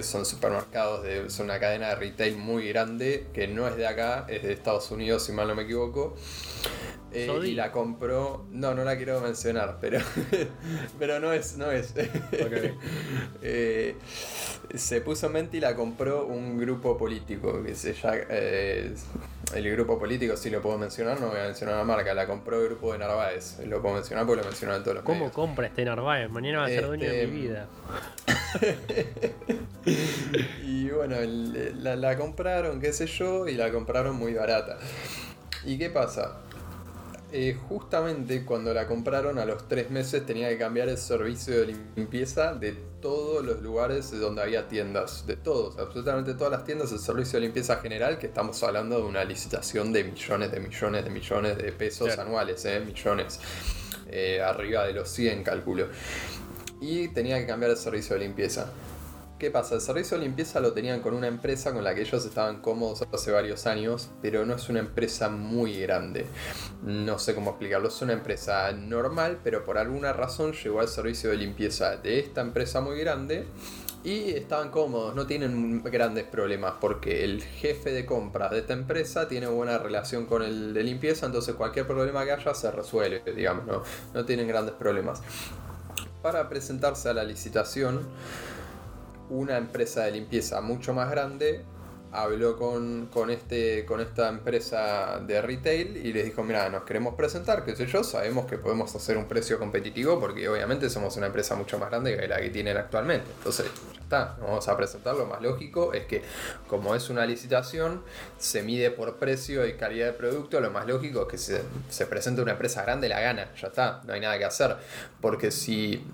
Son supermercados, de, son una cadena de retail muy grande que no es de acá, es de Estados Unidos si mal no me equivoco. Eh, y la compró, no, no la quiero mencionar, pero, pero no es, no es. Eh, se puso en mente y la compró un grupo político que se llama. eh, el grupo político, si lo puedo mencionar, no voy a mencionar la marca, la compró el grupo de Narváez. Lo puedo mencionar porque lo mencionan en todos los ¿Cómo medios. compra este Narváez? Mañana va a ser dueño de Este, mi vida. y bueno, la, la compraron, qué sé yo, y la compraron muy barata. ¿Y qué pasa? Eh, justamente cuando la compraron a los tres meses tenía que cambiar el servicio de limpieza de todos los lugares donde había tiendas, de todos, absolutamente todas las tiendas, el servicio de limpieza general, que estamos hablando de una licitación de millones de millones de millones de pesos anuales, eh, millones, Eh, arriba de los 100 calculo. Y tenía que cambiar el servicio de limpieza. ¿Qué pasa? El servicio de limpieza lo tenían con una empresa con la que ellos estaban cómodos hace varios años, pero no es una empresa muy grande. No sé cómo explicarlo. Es una empresa normal, pero por alguna razón llegó al servicio de limpieza de esta empresa muy grande y estaban cómodos, no tienen grandes problemas porque el jefe de compras de esta empresa tiene buena relación con el de limpieza, entonces cualquier problema que haya se resuelve, digamos, no, no tienen grandes problemas. Para presentarse a la licitación, una empresa de limpieza mucho más grande habló con, con, este, con esta empresa de retail y les dijo, mira, nos queremos presentar, qué sé yo, sabemos que podemos hacer un precio competitivo porque obviamente somos una empresa mucho más grande que la que tienen actualmente. Entonces, ya está, vamos a presentar. Lo más lógico es que como es una licitación, se mide por precio y calidad de producto, lo más lógico es que se, se presente una empresa grande, la gana, ya está, no hay nada que hacer. Porque si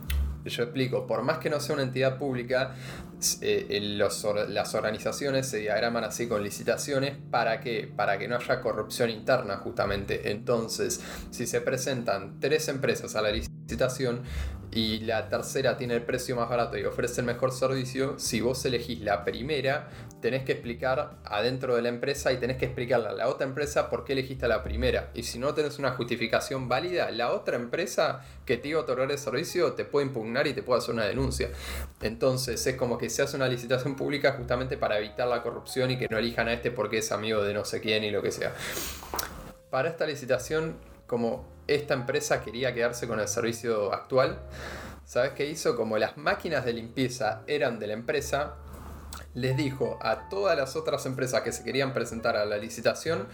yo explico, por más que no sea una entidad pública, eh, las organizaciones se diagraman así con licitaciones para que, para que no haya corrupción interna justamente. Entonces, si se presentan tres empresas a la licitación y la tercera tiene el precio más barato y ofrece el mejor servicio, si vos elegís la primera, tenés que explicar adentro de la empresa y tenés que explicarle a la otra empresa por qué elegiste la primera. Y si no tenés una justificación válida, la otra empresa que te iba a otorgar el servicio te puede impugnar y te puede hacer una denuncia. Entonces es como que se hace una licitación pública justamente para evitar la corrupción y que no elijan a este porque es amigo de no sé quién y lo que sea. Para esta licitación, como esta empresa quería quedarse con el servicio actual, ¿sabes qué hizo? Como las máquinas de limpieza eran de la empresa, les dijo a todas las otras empresas que se querían presentar a la licitación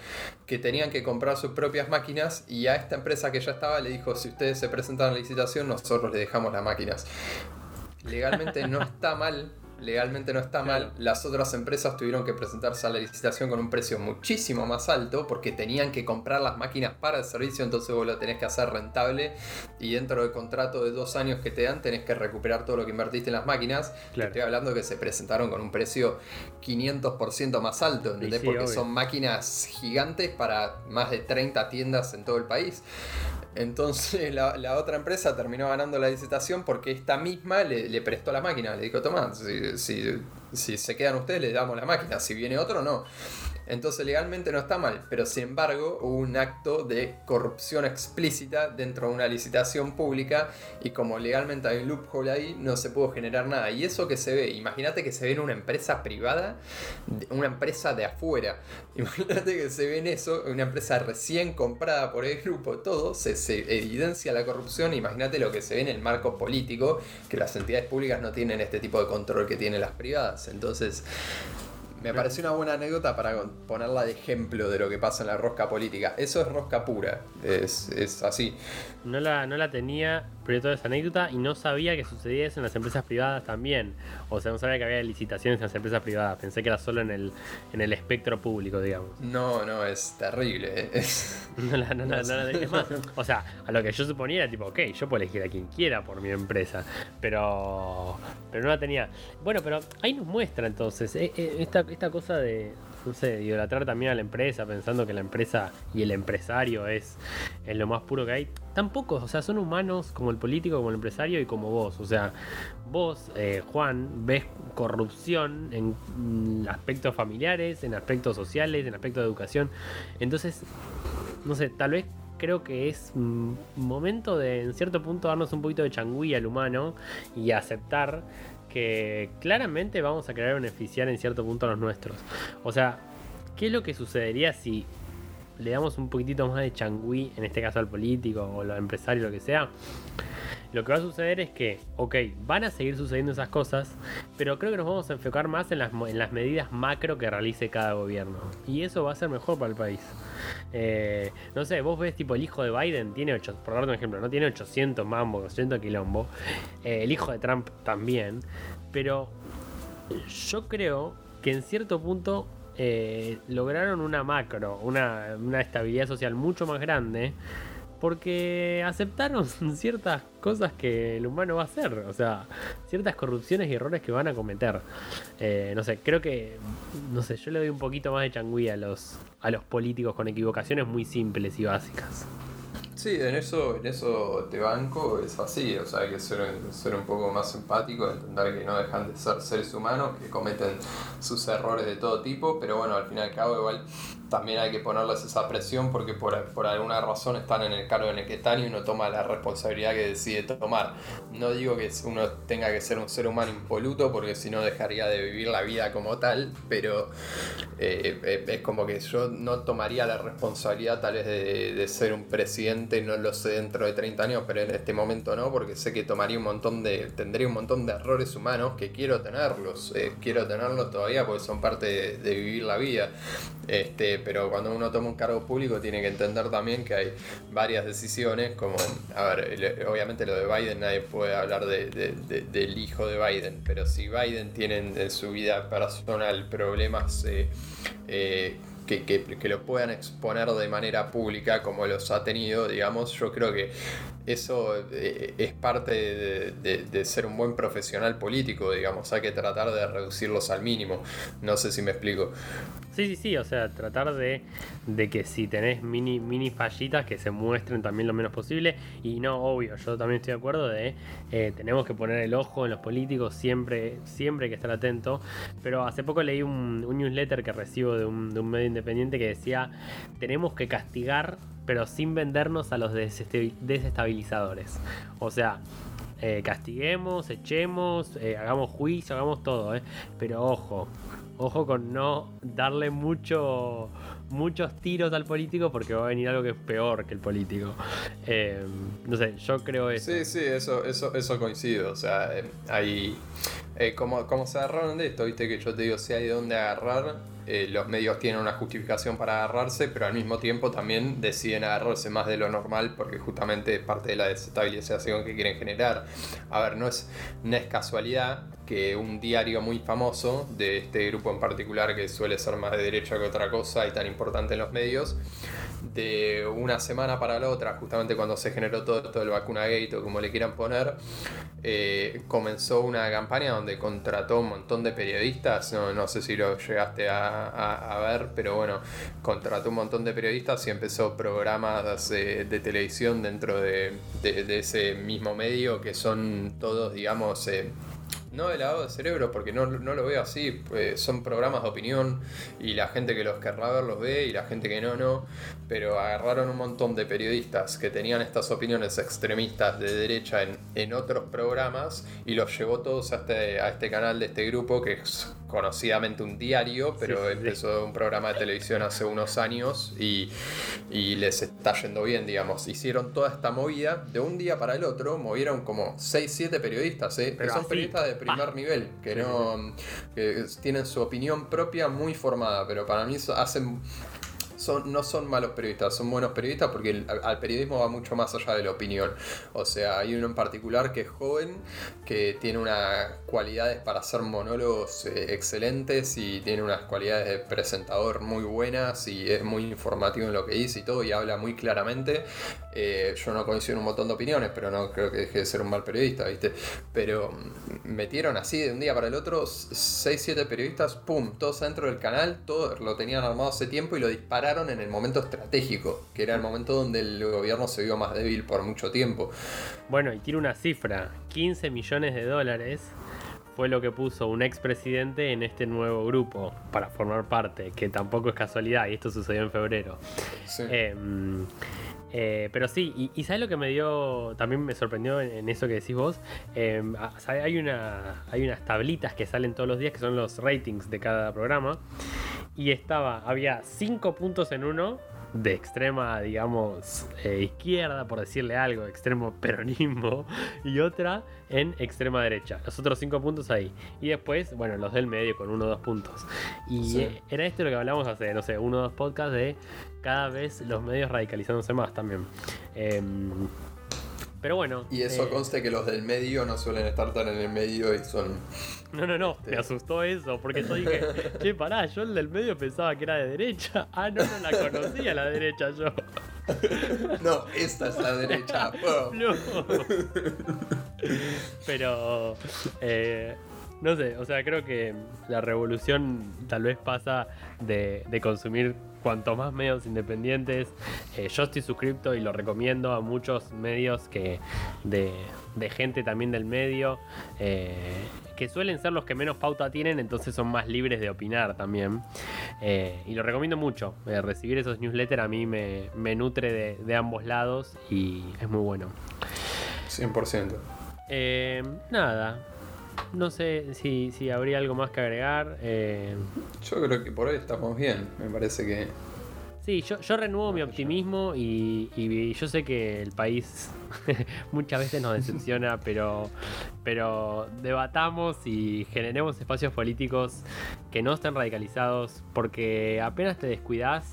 que tenían que comprar sus propias máquinas y a esta empresa que ya estaba le dijo si ustedes se presentan a la licitación nosotros les dejamos las máquinas. Legalmente no está mal, legalmente no está mal. Las otras empresas tuvieron que presentarse a la licitación con un precio muchísimo más alto porque tenían que comprar las máquinas para el servicio, entonces vos lo tenés que hacer rentable y dentro del contrato de dos años que te dan tenés que recuperar todo lo que invertiste en las máquinas. Claro. Estoy hablando que se presentaron con un precio 500% más alto, ¿entendés? sí, porque obvio. son máquinas gigantes para más de 30 tiendas en todo el país. Entonces la, otra empresa terminó ganando la licitación porque esta misma le, le prestó la máquina. Le dijo, toma, si, si- si se quedan ustedes les damos la máquina, si viene otro no. Entonces legalmente no está mal, pero sin embargo hubo un acto de corrupción explícita dentro de una licitación pública y como legalmente hay un loophole ahí, no se pudo generar nada. Y eso que se ve, imagínate que se ve en una empresa privada, una empresa de afuera. Imagínate que se ve en eso, una empresa recién comprada por el grupo, todo, se, se evidencia la corrupción. Imagínate lo que se ve en el marco político, que las entidades públicas no tienen este tipo de control que tienen las privadas. Entonces, me pareció una buena anécdota para ponerla de ejemplo de lo que pasa en la rosca política. Eso es rosca pura, es, es así. No la, no la tenía, pero toda esa anécdota y no sabía que sucedía eso en las empresas privadas también. O sea, no sabía que había licitaciones en las empresas privadas. Pensé que era solo en el, en el espectro público, digamos. No, no, es terrible. ¿eh? No la, no, no, es más, o sea, a lo que yo suponía era tipo, ok, yo puedo elegir a quien quiera por mi empresa. Pero, pero no la tenía. Bueno, pero ahí nos muestra entonces eh, eh, esta, esta cosa de, no sé, idolatrar también a la empresa, pensando que la empresa y el empresario es, es lo más puro que hay. Tampoco, o sea, son humanos como el político, como el empresario y como vos. O sea, vos, eh, Juan, ves corrupción en aspectos familiares, en aspectos sociales, en aspectos de educación. Entonces, no sé, tal vez creo que es momento de, en cierto punto, darnos un poquito de changüí al humano y aceptar que claramente vamos a querer beneficiar en cierto punto a los nuestros. O sea, ¿qué es lo que sucedería si le damos un poquitito más de changüí, en este caso al político o al empresario, lo que sea? Lo que va a suceder es que, ok, van a seguir sucediendo esas cosas, pero creo que nos vamos a enfocar más en las, en las medidas macro que realice cada gobierno. Y eso va a ser mejor para el país. Eh, no sé, vos ves tipo el hijo de Biden tiene 8, por darte un ejemplo, no tiene 800 mambo, 800 quilombo. Eh, el hijo de Trump también. Pero yo creo que en cierto punto eh, lograron una macro, una, una estabilidad social mucho más grande porque aceptaron ciertas cosas que el humano va a hacer, o sea, ciertas corrupciones y errores que van a cometer. Eh, no sé, creo que, no sé, yo le doy un poquito más de changüí a los, a los políticos con equivocaciones muy simples y básicas. Sí, en eso, en eso te banco, es así, o sea, hay que ser, ser un poco más empático, entender que no dejan de ser seres humanos, que cometen sus errores de todo tipo, pero bueno, al fin y al cabo igual también hay que ponerles esa presión porque por, alguna razón están en el cargo en el que están y uno toma la responsabilidad que decide tomar. No digo que uno tenga que ser un ser humano impoluto porque si no dejaría de vivir la vida como tal, pero eh, eh, es como que yo no tomaría la responsabilidad tal vez de, de, ser un presidente, no lo sé dentro de 30 años, pero en este momento no, porque sé que tomaría un montón de, tendría un montón de errores humanos que quiero tenerlos, eh, quiero tenerlos todavía porque son parte de, de vivir la vida. Este, pero cuando uno toma un cargo público tiene que entender también que hay varias decisiones, como, a ver, obviamente lo de Biden nadie puede hablar del hijo de Biden, pero si Biden tiene en su vida personal problemas eh, eh, que, que, lo puedan exponer de manera pública como los ha tenido, digamos, yo creo que eso eh, es parte de, ser un buen profesional político, digamos, hay que tratar de reducirlos al mínimo, no sé si me explico. Sí, sí, sí, o sea, tratar de, de que si tenés mini, mini fallitas que se muestren también lo menos posible. Y no, obvio, yo también estoy de acuerdo de eh, tenemos que poner el ojo en los políticos, siempre, siempre hay que estar atento, pero hace poco leí un, newsletter que recibo de un medio independiente que decía tenemos que castigar pero sin vendernos a los desestabilizadores. O sea, eh, castiguemos, echemos, eh, hagamos juicio, hagamos todo, eh. pero ojo, ojo con no darle mucho, muchos tiros al político porque va a venir algo que es peor que el político. no sé, yo creo eso. Sí, sí, eso, eso, eso coincido. O sea, hay. como, como se agarraron de esto, viste que yo te digo, si hay de dónde agarrar, eh, los medios tienen una justificación para agarrarse, pero al mismo tiempo también deciden agarrarse más de lo normal porque justamente es parte de la desestabilización que quieren generar. A ver, no es, no es casualidad que un diario muy famoso de este grupo en particular que suele ser más de derecha que otra cosa y tan importante en los medios, de una semana para la otra, justamente cuando se generó todo esto del vacuna gate o como le quieran poner, eh, comenzó una campaña donde contrató un montón de periodistas, no, no sé si lo llegaste a, ver, pero bueno, contrató un montón de periodistas y empezó programas de, televisión dentro de, ese mismo medio que son todos, digamos, eh, no de lavado de cerebro, porque no, no lo veo así. Pues son programas de opinión y la gente que los querrá ver los ve y la gente que no, no. Pero agarraron un montón de periodistas que tenían estas opiniones extremistas de derecha en, en otros programas y los llevó todos a este, a este canal de este grupo que es conocidamente un diario, pero empezó un programa de televisión hace unos años y, y, les está yendo bien, digamos. Hicieron toda esta movida de un día para el otro, movieron como 6, 7 periodistas, ¿eh? que son periodistas de primer nivel, que no que tienen su opinión propia muy formada, pero para mí hacen no son malos periodistas, son buenos periodistas porque al periodismo va mucho más allá de la opinión. O sea, hay uno en particular que es joven, que tiene unas cualidades para hacer monólogos eh, excelentes y tiene unas cualidades de presentador muy buenas y es muy informativo en lo que dice y todo y habla muy claramente. Eh, yo no coincido en un montón de opiniones, pero no creo que deje de ser un mal periodista, ¿viste? Pero mm, metieron así de un día para el otro 6-7 periodistas, pum, todos dentro del canal, todo lo tenían armado hace tiempo y lo dispararon en el momento estratégico, que era el momento donde el gobierno se vio más débil por mucho tiempo. Bueno, y tiene una cifra, 15 millones de dólares fue lo que puso un expresidente en este nuevo grupo para formar parte, que tampoco es casualidad, y esto sucedió en febrero. Em, eh, pero sí, y, ¿sabes lo que me dio? También me sorprendió en, eso que decís vos. Em, hay, una, hay unas tablitas que salen todos los días que son los ratings de cada programa y estaba, había cinco puntos en uno de extrema, digamos, eh, izquierda, por decirle algo, extremo peronismo, y otra en extrema derecha. Los otros cinco puntos ahí. Y después, bueno, los del medio con uno o dos puntos. Y era esto lo que hablamos hace, no sé, uno o dos podcasts de cada vez los medios radicalizándose más también. Em, pero bueno. Y eso eh, conste que los del medio no suelen estar tan en el medio y son. No, no, no. Me asustó eso. Porque yo dije, che, pará, yo el del medio pensaba que era de derecha. Ah, no, no la conocía la derecha yo. No, esta es la derecha. No. Pero. Eh, no sé, o sea, creo que la revolución tal vez pasa de, de consumir cuanto más medios independientes. Eh, yo estoy suscrito y lo recomiendo a muchos medios que de, gente también del medio, eh, que suelen ser los que menos pauta tienen, entonces son más libres de opinar también. Eh, y lo recomiendo mucho. recibir esos newsletters a mí me, nutre de, de, ambos lados y es muy bueno. 100%. nada, no sé si, si habría algo más que agregar. Eh. Yo creo que por hoy estamos bien. Me parece que. Sí, yo, yo renuevo mi optimismo y, yo sé que el país muchas veces nos decepciona, pero, pero debatamos y generemos espacios políticos que no estén radicalizados, porque apenas te descuidas,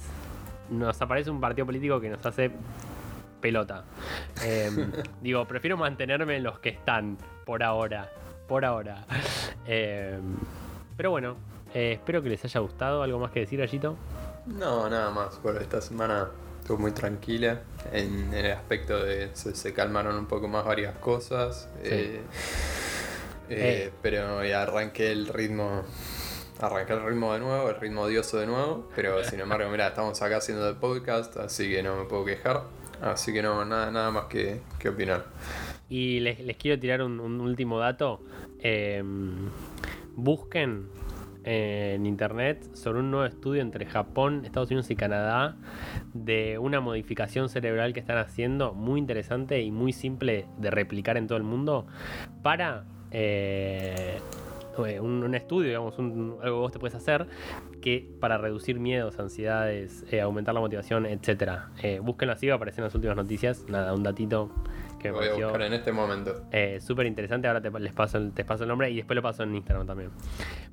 nos aparece un partido político que nos hace pelota. Em, digo, prefiero mantenerme en los que están por ahora por ahora. Eh, pero bueno, eh, espero que les haya gustado. ¿Algo más que decir, Gallito? No, nada más. Bueno, esta semana estuvo muy tranquila en, el aspecto de se, calmaron un poco más varias cosas. Eh, pero ya arranqué el ritmo. Arranqué el ritmo de nuevo, el ritmo odioso de nuevo. Pero sin embargo, mira, estamos acá haciendo el podcast, así que no me puedo quejar. Así que no, nada, nada más que, que opinar. Y les, quiero tirar un, último dato. Em, busquen en internet sobre un nuevo estudio entre Japón, Estados Unidos y Canadá de una modificación cerebral que están haciendo muy interesante y muy simple de replicar en todo el mundo para eh, un, estudio, digamos, algo que vos te puedes hacer que para reducir miedos, ansiedades, eh, aumentar la motivación, etcétera. Eh, búsquenlo así, aparecen las últimas noticias. Nada, un datito que Voy a buscar en este momento. Eh, Súper interesante. Ahora te, les paso el, te paso el nombre y después lo paso en Instagram también.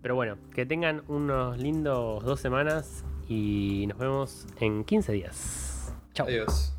Pero bueno, que tengan unos lindos dos semanas y nos vemos en 15 días. Chao. Adiós.